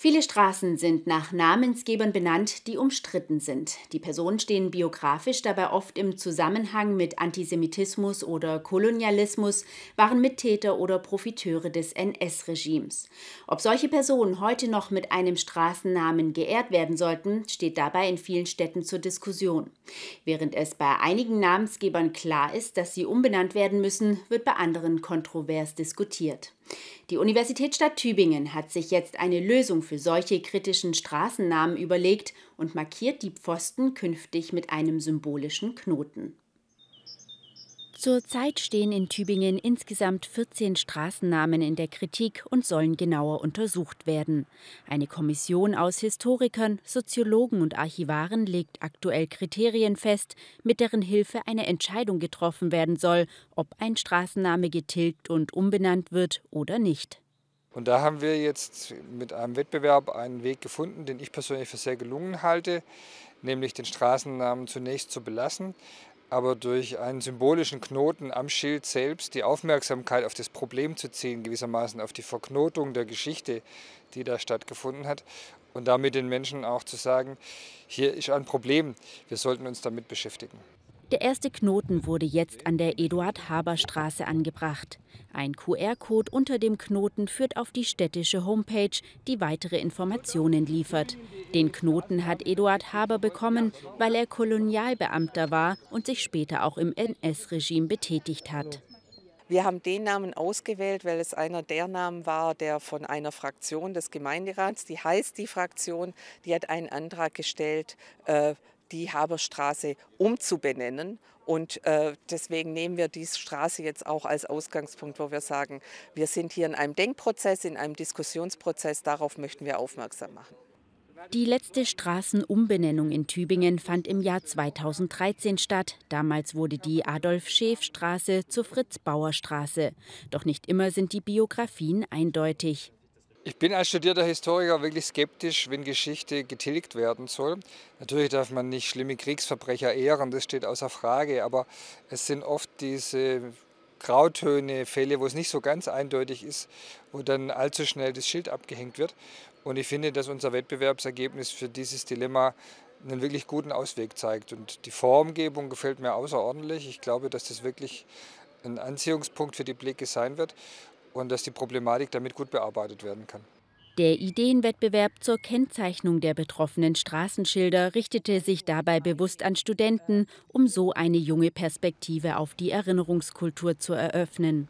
Viele Straßen sind nach Namensgebern benannt, die umstritten sind. Die Personen stehen biografisch dabei oft im Zusammenhang mit Antisemitismus oder Kolonialismus, waren Mittäter oder Profiteure des NS-Regimes. Ob solche Personen heute noch mit einem Straßennamen geehrt werden sollten, steht dabei in vielen Städten zur Diskussion. Während es bei einigen Namensgebern klar ist, dass sie umbenannt werden müssen, wird bei anderen kontrovers diskutiert. Die Universitätsstadt Tübingen hat sich jetzt eine Lösung für solche kritischen Straßennamen überlegt und markiert die Pfosten künftig mit einem symbolischen Knoten. Zurzeit stehen in Tübingen insgesamt 14 Straßennamen in der Kritik und sollen genauer untersucht werden. Eine Kommission aus Historikern, Soziologen und Archivaren legt aktuell Kriterien fest, mit deren Hilfe eine Entscheidung getroffen werden soll, ob ein Straßenname getilgt und umbenannt wird oder nicht. Und da haben wir jetzt mit einem Wettbewerb einen Weg gefunden, den ich persönlich für sehr gelungen halte, nämlich den Straßennamen zunächst zu belassen, aber durch einen symbolischen Knoten am Schild selbst die Aufmerksamkeit auf das Problem zu ziehen, gewissermaßen auf die Verknotung der Geschichte, die da stattgefunden hat und damit den Menschen auch zu sagen, hier ist ein Problem, wir sollten uns damit beschäftigen. Der erste Knoten wurde jetzt an der Eduard-Haber-Straße angebracht. Ein QR-Code unter dem Knoten führt auf die städtische Homepage, die weitere Informationen liefert. Den Knoten hat Eduard Haber bekommen, weil er Kolonialbeamter war und sich später auch im NS-Regime betätigt hat. Wir haben den Namen ausgewählt, weil es einer der Namen war, der von einer Fraktion des Gemeinderats, die heißt die Fraktion, die hat einen Antrag gestellt, äh, die Haberstraße umzubenennen. Und äh, deswegen nehmen wir diese Straße jetzt auch als Ausgangspunkt, wo wir sagen, wir sind hier in einem Denkprozess, in einem Diskussionsprozess, darauf möchten wir aufmerksam machen. Die letzte Straßenumbenennung in Tübingen fand im Jahr 2013 statt. Damals wurde die Adolf-Scheef-Straße zur Fritz-Bauer-Straße. Doch nicht immer sind die Biografien eindeutig. Ich bin als studierter Historiker wirklich skeptisch, wenn Geschichte getilgt werden soll. Natürlich darf man nicht schlimme Kriegsverbrecher ehren, das steht außer Frage, aber es sind oft diese Grautöne, Fälle, wo es nicht so ganz eindeutig ist, wo dann allzu schnell das Schild abgehängt wird. Und ich finde, dass unser Wettbewerbsergebnis für dieses Dilemma einen wirklich guten Ausweg zeigt. Und die Formgebung gefällt mir außerordentlich. Ich glaube, dass das wirklich ein Anziehungspunkt für die Blicke sein wird und dass die Problematik damit gut bearbeitet werden kann. Der Ideenwettbewerb zur Kennzeichnung der betroffenen Straßenschilder richtete sich dabei bewusst an Studenten, um so eine junge Perspektive auf die Erinnerungskultur zu eröffnen.